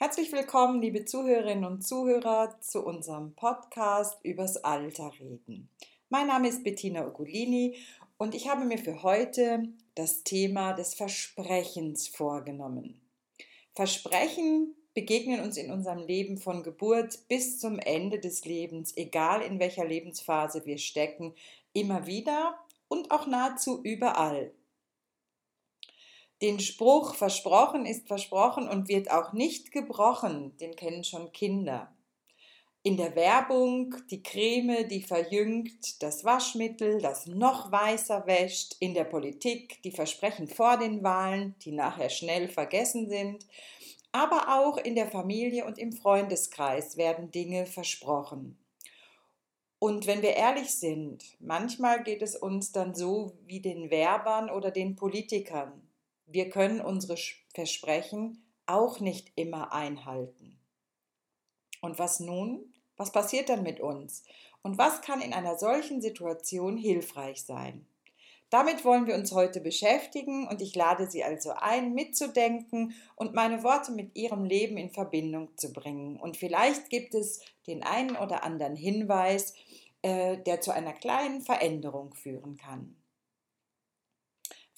Herzlich willkommen, liebe Zuhörerinnen und Zuhörer, zu unserem Podcast übers Alter reden. Mein Name ist Bettina Ugolini und ich habe mir für heute das Thema des Versprechens vorgenommen. Versprechen begegnen uns in unserem Leben von Geburt bis zum Ende des Lebens, egal in welcher Lebensphase wir stecken, immer wieder und auch nahezu überall. Den Spruch versprochen ist versprochen und wird auch nicht gebrochen, den kennen schon Kinder. In der Werbung die Creme, die verjüngt, das Waschmittel, das noch weißer wäscht, in der Politik die Versprechen vor den Wahlen, die nachher schnell vergessen sind, aber auch in der Familie und im Freundeskreis werden Dinge versprochen. Und wenn wir ehrlich sind, manchmal geht es uns dann so wie den Werbern oder den Politikern wir können unsere Versprechen auch nicht immer einhalten. Und was nun? Was passiert dann mit uns? Und was kann in einer solchen Situation hilfreich sein? Damit wollen wir uns heute beschäftigen und ich lade Sie also ein, mitzudenken und meine Worte mit Ihrem Leben in Verbindung zu bringen. Und vielleicht gibt es den einen oder anderen Hinweis, äh, der zu einer kleinen Veränderung führen kann.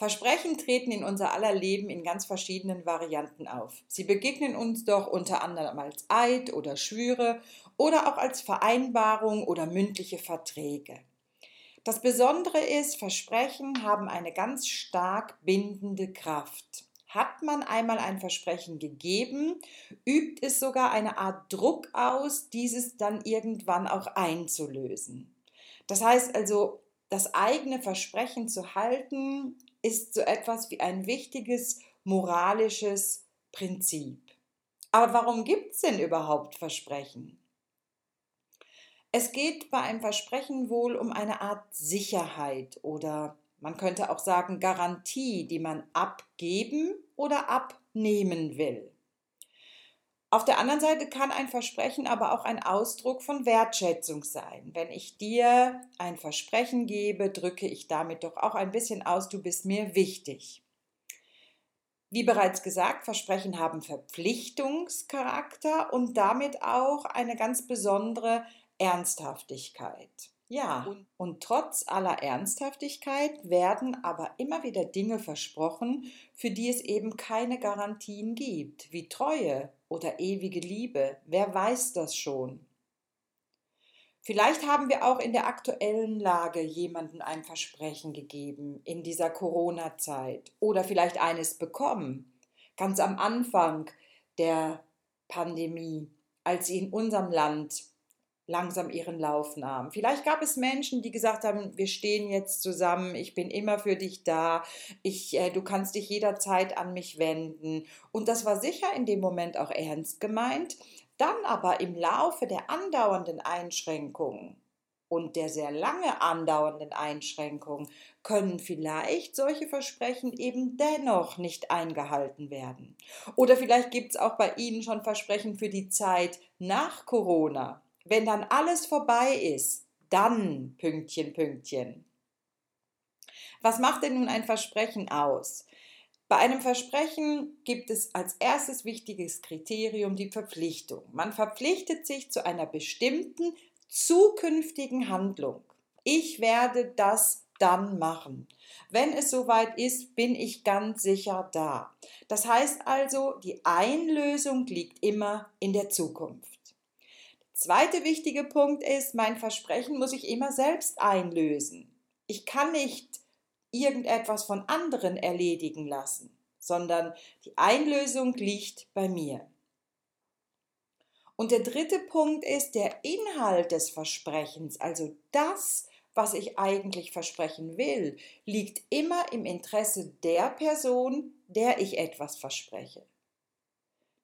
Versprechen treten in unser aller Leben in ganz verschiedenen Varianten auf. Sie begegnen uns doch unter anderem als Eid oder Schwüre oder auch als Vereinbarung oder mündliche Verträge. Das Besondere ist, Versprechen haben eine ganz stark bindende Kraft. Hat man einmal ein Versprechen gegeben, übt es sogar eine Art Druck aus, dieses dann irgendwann auch einzulösen. Das heißt also, das eigene Versprechen zu halten, ist so etwas wie ein wichtiges moralisches Prinzip. Aber warum gibt es denn überhaupt Versprechen? Es geht bei einem Versprechen wohl um eine Art Sicherheit oder man könnte auch sagen Garantie, die man abgeben oder abnehmen will. Auf der anderen Seite kann ein Versprechen aber auch ein Ausdruck von Wertschätzung sein. Wenn ich dir ein Versprechen gebe, drücke ich damit doch auch ein bisschen aus, du bist mir wichtig. Wie bereits gesagt, Versprechen haben Verpflichtungscharakter und damit auch eine ganz besondere Ernsthaftigkeit. Ja, und, und, trotz aller Ernsthaftigkeit werden aber immer wieder Dinge versprochen, für die es eben keine Garantien gibt, wie Treue oder ewige Liebe. Wer weiß das schon? Vielleicht haben wir auch in der aktuellen Lage jemandem ein Versprechen gegeben in dieser Corona-Zeit oder vielleicht eines bekommen, ganz am Anfang der Pandemie, als sie in unserem Land langsam ihren Lauf nahm. Vielleicht gab es Menschen, die gesagt haben, wir stehen jetzt zusammen, ich bin immer für dich da, ich, äh, du kannst dich jederzeit an mich wenden. Und das war sicher in dem Moment auch ernst gemeint. Dann aber im Laufe der andauernden Einschränkungen und der sehr lange andauernden Einschränkungen können vielleicht solche Versprechen eben dennoch nicht eingehalten werden. Oder vielleicht gibt es auch bei Ihnen schon Versprechen für die Zeit nach Corona wenn dann alles vorbei ist, dann Pünktchen, Pünktchen. Was macht denn nun ein Versprechen aus? Bei einem Versprechen gibt es als erstes wichtiges Kriterium die Verpflichtung. Man verpflichtet sich zu einer bestimmten zukünftigen Handlung. Ich werde das dann machen. Wenn es soweit ist, bin ich ganz sicher da. Das heißt also, die Einlösung liegt immer in der Zukunft. Zweite wichtige Punkt ist, mein Versprechen muss ich immer selbst einlösen. Ich kann nicht irgendetwas von anderen erledigen lassen, sondern die Einlösung liegt bei mir. Und der dritte Punkt ist der Inhalt des Versprechens, also das, was ich eigentlich versprechen will, liegt immer im Interesse der Person, der ich etwas verspreche.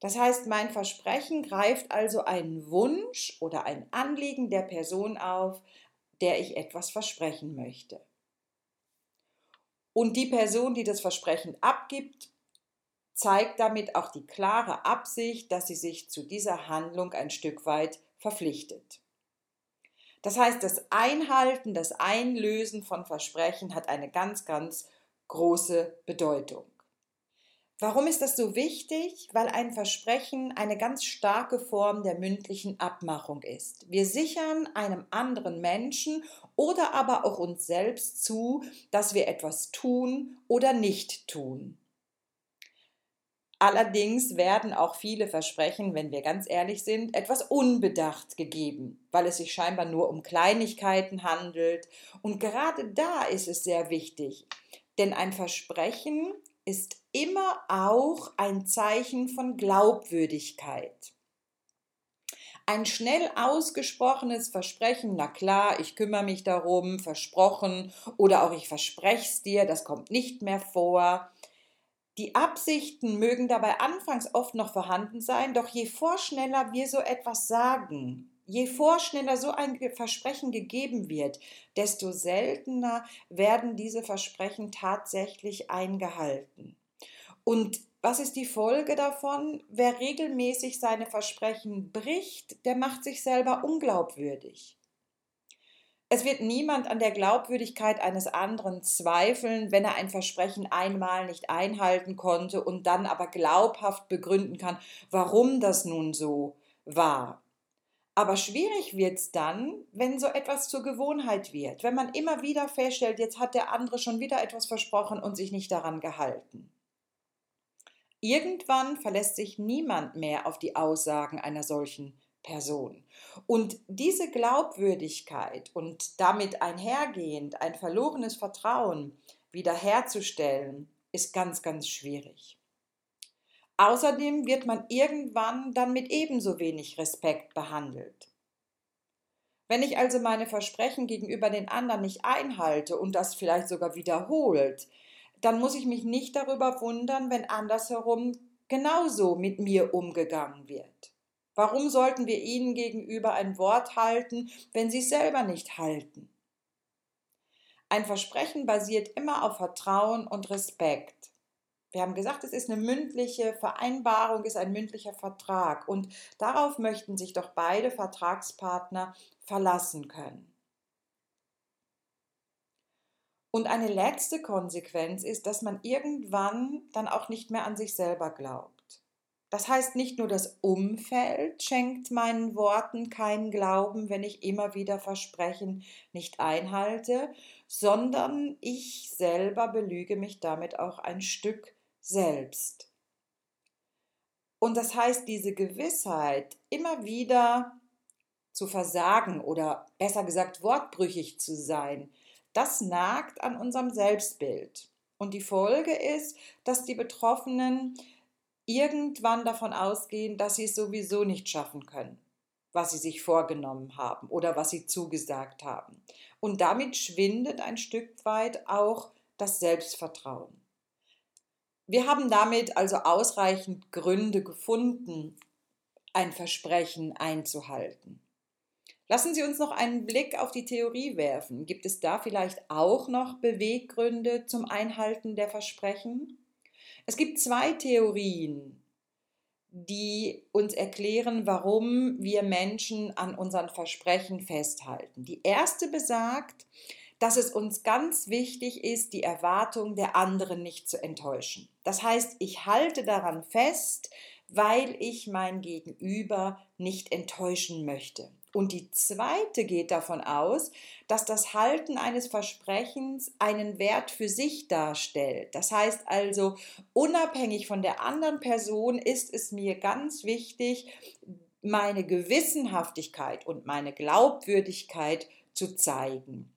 Das heißt, mein Versprechen greift also einen Wunsch oder ein Anliegen der Person auf, der ich etwas versprechen möchte. Und die Person, die das Versprechen abgibt, zeigt damit auch die klare Absicht, dass sie sich zu dieser Handlung ein Stück weit verpflichtet. Das heißt, das Einhalten, das Einlösen von Versprechen hat eine ganz, ganz große Bedeutung. Warum ist das so wichtig? Weil ein Versprechen eine ganz starke Form der mündlichen Abmachung ist. Wir sichern einem anderen Menschen oder aber auch uns selbst zu, dass wir etwas tun oder nicht tun. Allerdings werden auch viele Versprechen, wenn wir ganz ehrlich sind, etwas unbedacht gegeben, weil es sich scheinbar nur um Kleinigkeiten handelt. Und gerade da ist es sehr wichtig, denn ein Versprechen ist immer auch ein Zeichen von Glaubwürdigkeit. Ein schnell ausgesprochenes Versprechen, na klar, ich kümmere mich darum, versprochen, oder auch ich verspreche es dir, das kommt nicht mehr vor. Die Absichten mögen dabei anfangs oft noch vorhanden sein, doch je vorschneller wir so etwas sagen, Je vorschneller so ein Versprechen gegeben wird, desto seltener werden diese Versprechen tatsächlich eingehalten. Und was ist die Folge davon? Wer regelmäßig seine Versprechen bricht, der macht sich selber unglaubwürdig. Es wird niemand an der Glaubwürdigkeit eines anderen zweifeln, wenn er ein Versprechen einmal nicht einhalten konnte und dann aber glaubhaft begründen kann, warum das nun so war. Aber schwierig wird es dann, wenn so etwas zur Gewohnheit wird, wenn man immer wieder feststellt, jetzt hat der andere schon wieder etwas versprochen und sich nicht daran gehalten. Irgendwann verlässt sich niemand mehr auf die Aussagen einer solchen Person. Und diese Glaubwürdigkeit und damit einhergehend ein verlorenes Vertrauen wiederherzustellen, ist ganz, ganz schwierig. Außerdem wird man irgendwann dann mit ebenso wenig Respekt behandelt. Wenn ich also meine Versprechen gegenüber den anderen nicht einhalte und das vielleicht sogar wiederholt, dann muss ich mich nicht darüber wundern, wenn andersherum genauso mit mir umgegangen wird. Warum sollten wir ihnen gegenüber ein Wort halten, wenn sie es selber nicht halten? Ein Versprechen basiert immer auf Vertrauen und Respekt. Wir haben gesagt, es ist eine mündliche Vereinbarung, ist ein mündlicher Vertrag und darauf möchten sich doch beide Vertragspartner verlassen können. Und eine letzte Konsequenz ist, dass man irgendwann dann auch nicht mehr an sich selber glaubt. Das heißt, nicht nur das Umfeld schenkt meinen Worten keinen Glauben, wenn ich immer wieder Versprechen nicht einhalte, sondern ich selber belüge mich damit auch ein Stück selbst. Und das heißt, diese Gewissheit, immer wieder zu versagen oder besser gesagt wortbrüchig zu sein, das nagt an unserem Selbstbild. Und die Folge ist, dass die Betroffenen irgendwann davon ausgehen, dass sie es sowieso nicht schaffen können, was sie sich vorgenommen haben oder was sie zugesagt haben. Und damit schwindet ein Stück weit auch das Selbstvertrauen. Wir haben damit also ausreichend Gründe gefunden, ein Versprechen einzuhalten. Lassen Sie uns noch einen Blick auf die Theorie werfen. Gibt es da vielleicht auch noch Beweggründe zum Einhalten der Versprechen? Es gibt zwei Theorien, die uns erklären, warum wir Menschen an unseren Versprechen festhalten. Die erste besagt, dass es uns ganz wichtig ist, die Erwartung der anderen nicht zu enttäuschen. Das heißt, ich halte daran fest, weil ich mein Gegenüber nicht enttäuschen möchte. Und die zweite geht davon aus, dass das Halten eines Versprechens einen Wert für sich darstellt. Das heißt also, unabhängig von der anderen Person ist es mir ganz wichtig, meine Gewissenhaftigkeit und meine Glaubwürdigkeit zu zeigen.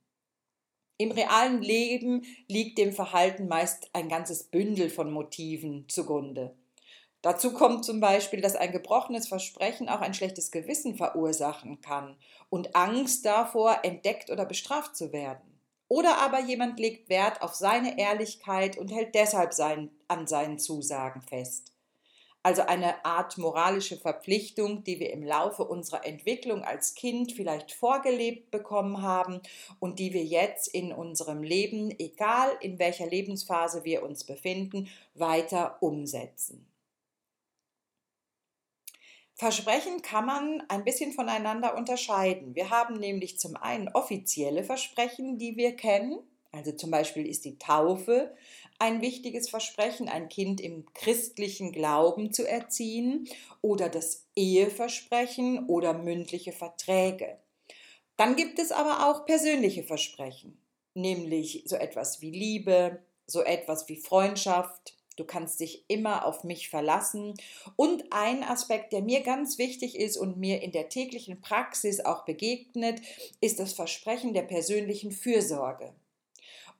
Im realen Leben liegt dem Verhalten meist ein ganzes Bündel von Motiven zugrunde. Dazu kommt zum Beispiel, dass ein gebrochenes Versprechen auch ein schlechtes Gewissen verursachen kann und Angst davor, entdeckt oder bestraft zu werden. Oder aber jemand legt Wert auf seine Ehrlichkeit und hält deshalb sein, an seinen Zusagen fest also eine Art moralische Verpflichtung, die wir im Laufe unserer Entwicklung als Kind vielleicht vorgelebt bekommen haben und die wir jetzt in unserem Leben, egal in welcher Lebensphase wir uns befinden, weiter umsetzen. Versprechen kann man ein bisschen voneinander unterscheiden. Wir haben nämlich zum einen offizielle Versprechen, die wir kennen, Also zum Beispiel ist die Taufe ein wichtiges Versprechen, ein Kind im christlichen Glauben zu erziehen oder das Eheversprechen oder mündliche Verträge. Dann gibt es aber auch persönliche Versprechen, nämlich so etwas wie Liebe, so etwas wie Freundschaft, du kannst dich immer auf mich verlassen. Und ein Aspekt, der mir ganz wichtig ist und mir in der täglichen Praxis auch begegnet, ist das Versprechen der persönlichen Fürsorge.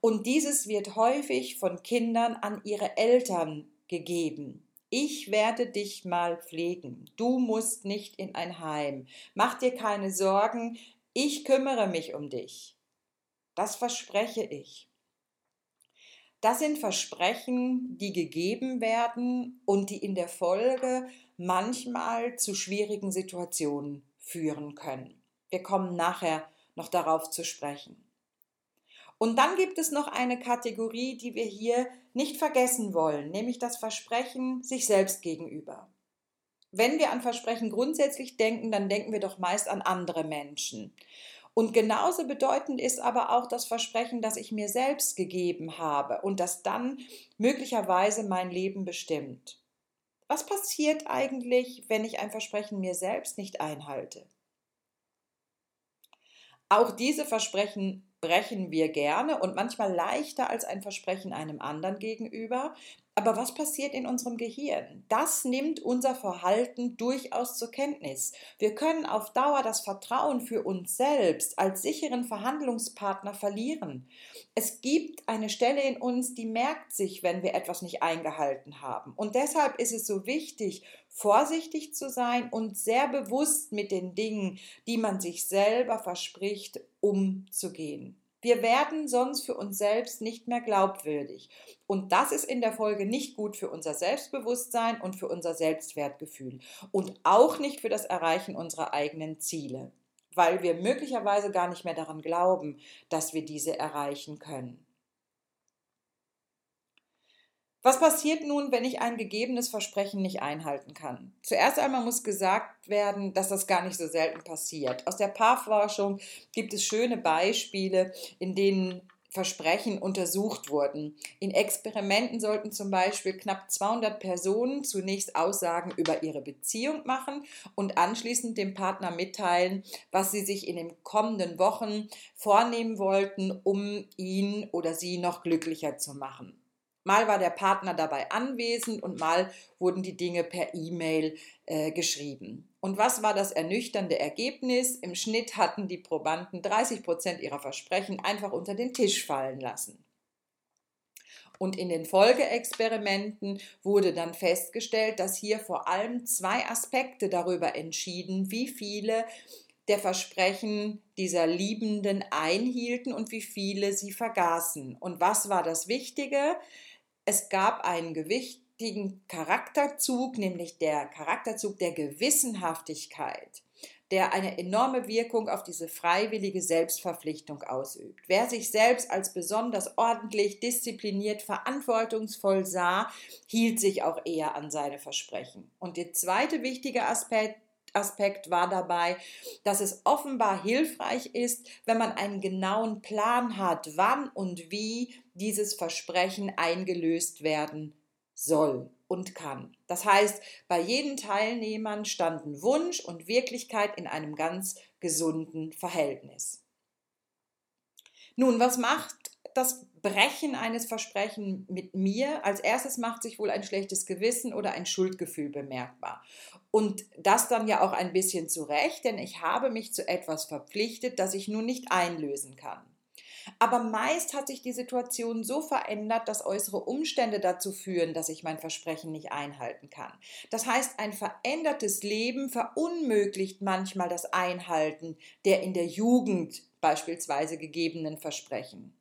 Und dieses wird häufig von Kindern an ihre Eltern gegeben. Ich werde dich mal pflegen. Du musst nicht in ein Heim. Mach dir keine Sorgen. Ich kümmere mich um dich. Das verspreche ich. Das sind Versprechen, die gegeben werden und die in der Folge manchmal zu schwierigen Situationen führen können. Wir kommen nachher noch darauf zu sprechen. Und dann gibt es noch eine Kategorie, die wir hier nicht vergessen wollen, nämlich das Versprechen sich selbst gegenüber. Wenn wir an Versprechen grundsätzlich denken, dann denken wir doch meist an andere Menschen. Und genauso bedeutend ist aber auch das Versprechen, das ich mir selbst gegeben habe und das dann möglicherweise mein Leben bestimmt. Was passiert eigentlich, wenn ich ein Versprechen mir selbst nicht einhalte? Auch diese Versprechen brechen wir gerne und manchmal leichter als ein Versprechen einem anderen gegenüber. Aber was passiert in unserem Gehirn? Das nimmt unser Verhalten durchaus zur Kenntnis. Wir können auf Dauer das Vertrauen für uns selbst als sicheren Verhandlungspartner verlieren. Es gibt eine Stelle in uns, die merkt sich, wenn wir etwas nicht eingehalten haben. Und deshalb ist es so wichtig, vorsichtig zu sein und sehr bewusst mit den Dingen, die man sich selber verspricht, umzugehen. Wir werden sonst für uns selbst nicht mehr glaubwürdig. Und das ist in der Folge nicht gut für unser Selbstbewusstsein und für unser Selbstwertgefühl und auch nicht für das Erreichen unserer eigenen Ziele, weil wir möglicherweise gar nicht mehr daran glauben, dass wir diese erreichen können. Was passiert nun, wenn ich ein gegebenes Versprechen nicht einhalten kann? Zuerst einmal muss gesagt werden, dass das gar nicht so selten passiert. Aus der Paarforschung gibt es schöne Beispiele, in denen Versprechen untersucht wurden. In Experimenten sollten zum Beispiel knapp 200 Personen zunächst Aussagen über ihre Beziehung machen und anschließend dem Partner mitteilen, was sie sich in den kommenden Wochen vornehmen wollten, um ihn oder sie noch glücklicher zu machen. Mal war der Partner dabei anwesend und mal wurden die Dinge per E-Mail äh, geschrieben. Und was war das ernüchternde Ergebnis? Im Schnitt hatten die Probanden 30 Prozent ihrer Versprechen einfach unter den Tisch fallen lassen. Und in den Folgeexperimenten wurde dann festgestellt, dass hier vor allem zwei Aspekte darüber entschieden, wie viele der Versprechen dieser Liebenden einhielten und wie viele sie vergaßen. Und was war das Wichtige? Es gab einen gewichtigen Charakterzug, nämlich der Charakterzug der Gewissenhaftigkeit, der eine enorme Wirkung auf diese freiwillige Selbstverpflichtung ausübt. Wer sich selbst als besonders ordentlich, diszipliniert, verantwortungsvoll sah, hielt sich auch eher an seine Versprechen. Und der zweite wichtige Aspekt Aspekt war dabei, dass es offenbar hilfreich ist, wenn man einen genauen Plan hat, wann und wie dieses Versprechen eingelöst werden soll und kann. Das heißt, bei jeden Teilnehmern standen Wunsch und Wirklichkeit in einem ganz gesunden Verhältnis. Nun, was macht das Brechen eines Versprechens mit mir? Als erstes macht sich wohl ein schlechtes Gewissen oder ein Schuldgefühl bemerkbar. Und das dann ja auch ein bisschen zurecht, denn ich habe mich zu etwas verpflichtet, das ich nun nicht einlösen kann. Aber meist hat sich die Situation so verändert, dass äußere Umstände dazu führen, dass ich mein Versprechen nicht einhalten kann. Das heißt, ein verändertes Leben verunmöglicht manchmal das Einhalten der in der Jugend beispielsweise gegebenen Versprechen.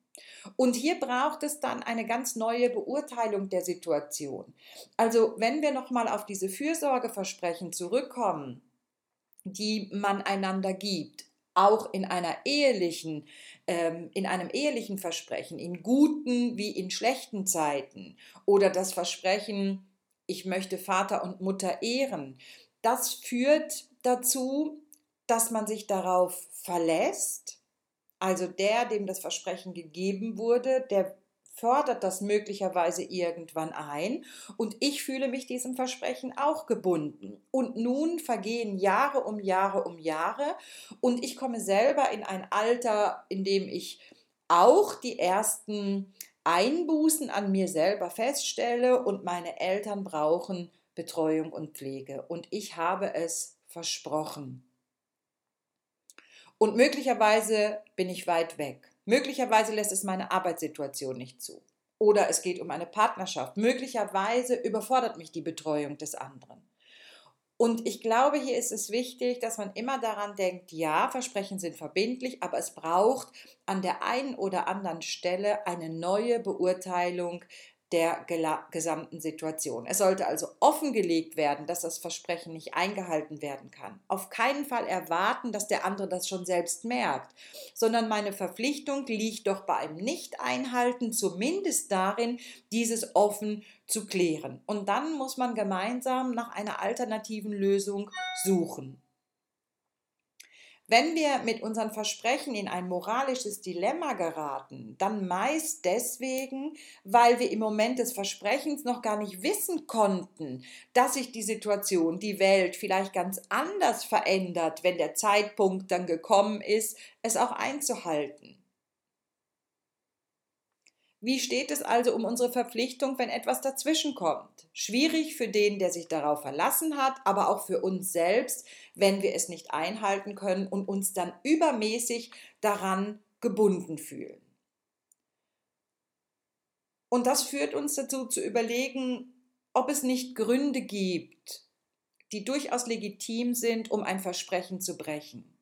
Und hier braucht es dann eine ganz neue Beurteilung der Situation. Also wenn wir nochmal auf diese Fürsorgeversprechen zurückkommen, die man einander gibt, auch in einer ehelichen, ähm, in einem ehelichen Versprechen, in guten wie in schlechten Zeiten. Oder das Versprechen, ich möchte Vater und Mutter ehren, das führt dazu, dass man sich darauf verlässt, Also der, dem das Versprechen gegeben wurde, der fordert das möglicherweise irgendwann ein und ich fühle mich diesem Versprechen auch gebunden. Und nun vergehen Jahre um Jahre um Jahre und ich komme selber in ein Alter, in dem ich auch die ersten Einbußen an mir selber feststelle und meine Eltern brauchen Betreuung und Pflege und ich habe es versprochen. Und möglicherweise bin ich weit weg. Möglicherweise lässt es meine Arbeitssituation nicht zu. Oder es geht um eine Partnerschaft. Möglicherweise überfordert mich die Betreuung des anderen. Und ich glaube, hier ist es wichtig, dass man immer daran denkt, ja, Versprechen sind verbindlich, aber es braucht an der einen oder anderen Stelle eine neue Beurteilung der gesamten Situation. Es sollte also offengelegt werden, dass das Versprechen nicht eingehalten werden kann. Auf keinen Fall erwarten, dass der andere das schon selbst merkt, sondern meine Verpflichtung liegt doch bei einem Nicht-Einhalten zumindest darin, dieses offen zu klären. Und dann muss man gemeinsam nach einer alternativen Lösung suchen. Wenn wir mit unseren Versprechen in ein moralisches Dilemma geraten, dann meist deswegen, weil wir im Moment des Versprechens noch gar nicht wissen konnten, dass sich die Situation, die Welt vielleicht ganz anders verändert, wenn der Zeitpunkt dann gekommen ist, es auch einzuhalten. Wie steht es also um unsere Verpflichtung, wenn etwas dazwischenkommt? Schwierig für den, der sich darauf verlassen hat, aber auch für uns selbst, wenn wir es nicht einhalten können und uns dann übermäßig daran gebunden fühlen. Und das führt uns dazu zu überlegen, ob es nicht Gründe gibt, die durchaus legitim sind, um ein Versprechen zu brechen.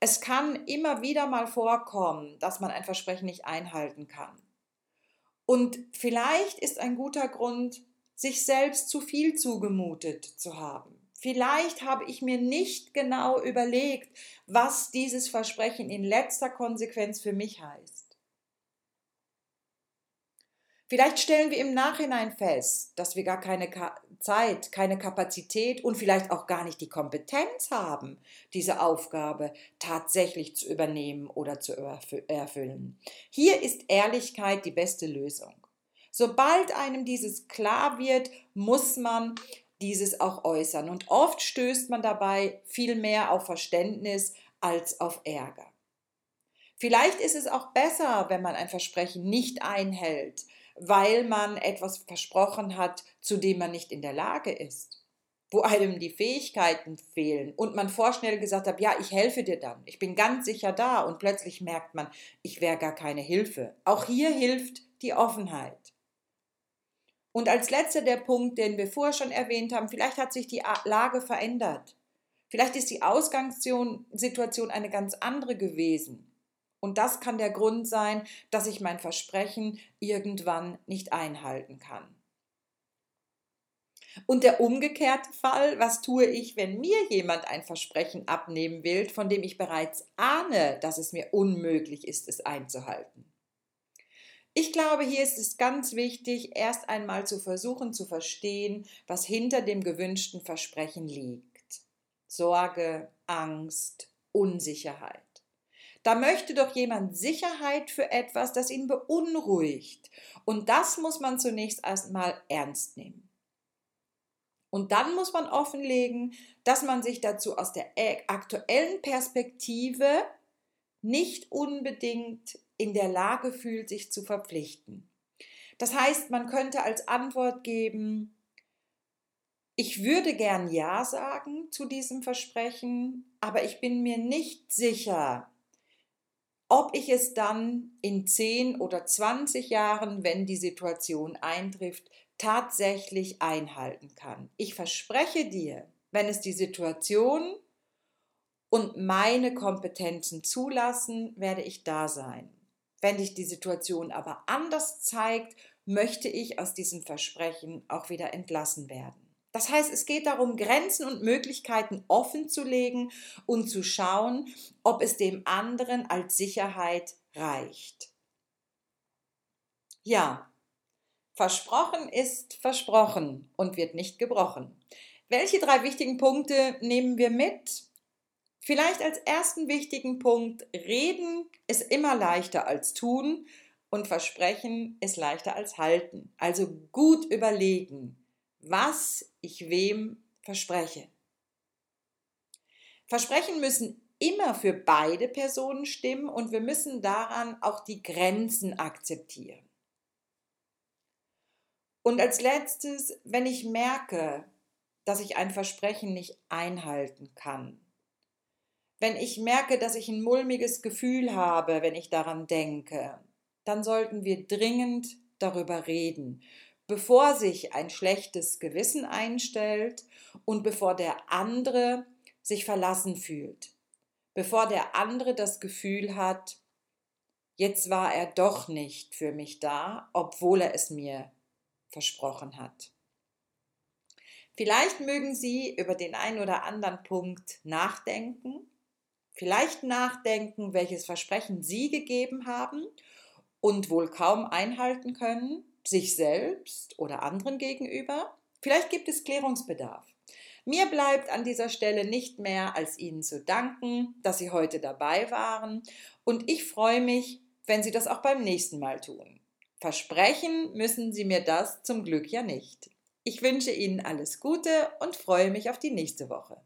Es kann immer wieder mal vorkommen, dass man ein Versprechen nicht einhalten kann. Und vielleicht ist ein guter Grund, sich selbst zu viel zugemutet zu haben. Vielleicht habe ich mir nicht genau überlegt, was dieses Versprechen in letzter Konsequenz für mich heißt. Vielleicht stellen wir im Nachhinein fest, dass wir gar keine Zeit, keine Kapazität und vielleicht auch gar nicht die Kompetenz haben, diese Aufgabe tatsächlich zu übernehmen oder zu erfüllen. Hier ist Ehrlichkeit die beste Lösung. Sobald einem dieses klar wird, muss man dieses auch äußern. Und oft stößt man dabei viel mehr auf Verständnis als auf Ärger. Vielleicht ist es auch besser, wenn man ein Versprechen nicht einhält, weil man etwas versprochen hat, zu dem man nicht in der Lage ist, wo einem die Fähigkeiten fehlen und man vorschnell gesagt hat, ja, ich helfe dir dann, ich bin ganz sicher da und plötzlich merkt man, ich wäre gar keine Hilfe. Auch hier hilft die Offenheit. Und als letzter der Punkt, den wir vorher schon erwähnt haben, vielleicht hat sich die Lage verändert. Vielleicht ist die Ausgangssituation eine ganz andere gewesen. Und das kann der Grund sein, dass ich mein Versprechen irgendwann nicht einhalten kann. Und der umgekehrte Fall, was tue ich, wenn mir jemand ein Versprechen abnehmen will, von dem ich bereits ahne, dass es mir unmöglich ist, es einzuhalten? Ich glaube, hier ist es ganz wichtig, erst einmal zu versuchen zu verstehen, was hinter dem gewünschten Versprechen liegt. Sorge, Angst, Unsicherheit. Da möchte doch jemand Sicherheit für etwas, das ihn beunruhigt. Und das muss man zunächst erstmal ernst nehmen. Und dann muss man offenlegen, dass man sich dazu aus der aktuellen Perspektive nicht unbedingt in der Lage fühlt, sich zu verpflichten. Das heißt, man könnte als Antwort geben, ich würde gern Ja sagen zu diesem Versprechen, aber ich bin mir nicht sicher, ob ich es dann in 10 oder 20 Jahren, wenn die Situation eintrifft, tatsächlich einhalten kann. Ich verspreche dir, wenn es die Situation und meine Kompetenzen zulassen, werde ich da sein. Wenn sich die Situation aber anders zeigt, möchte ich aus diesem Versprechen auch wieder entlassen werden. Das heißt, es geht darum, Grenzen und Möglichkeiten offen zu legen und zu schauen, ob es dem anderen als Sicherheit reicht. Ja, versprochen ist versprochen und wird nicht gebrochen. Welche drei wichtigen Punkte nehmen wir mit? Vielleicht als ersten wichtigen Punkt, reden ist immer leichter als tun und versprechen ist leichter als halten. Also gut überlegen, was ich wem verspreche. Versprechen müssen immer für beide Personen stimmen und wir müssen daran auch die Grenzen akzeptieren. Und als letztes, wenn ich merke, dass ich ein Versprechen nicht einhalten kann, wenn ich merke, dass ich ein mulmiges Gefühl habe, wenn ich daran denke, dann sollten wir dringend darüber reden, bevor sich ein schlechtes Gewissen einstellt und bevor der andere sich verlassen fühlt, bevor der andere das Gefühl hat, jetzt war er doch nicht für mich da, obwohl er es mir versprochen hat. Vielleicht mögen Sie über den einen oder anderen Punkt nachdenken, vielleicht nachdenken, welches Versprechen Sie gegeben haben und wohl kaum einhalten können, sich selbst oder anderen gegenüber. Vielleicht gibt es Klärungsbedarf. Mir bleibt an dieser Stelle nicht mehr, als Ihnen zu danken, dass Sie heute dabei waren und ich freue mich, wenn Sie das auch beim nächsten Mal tun. Versprechen müssen Sie mir das zum Glück ja nicht. Ich wünsche Ihnen alles Gute und freue mich auf die nächste Woche.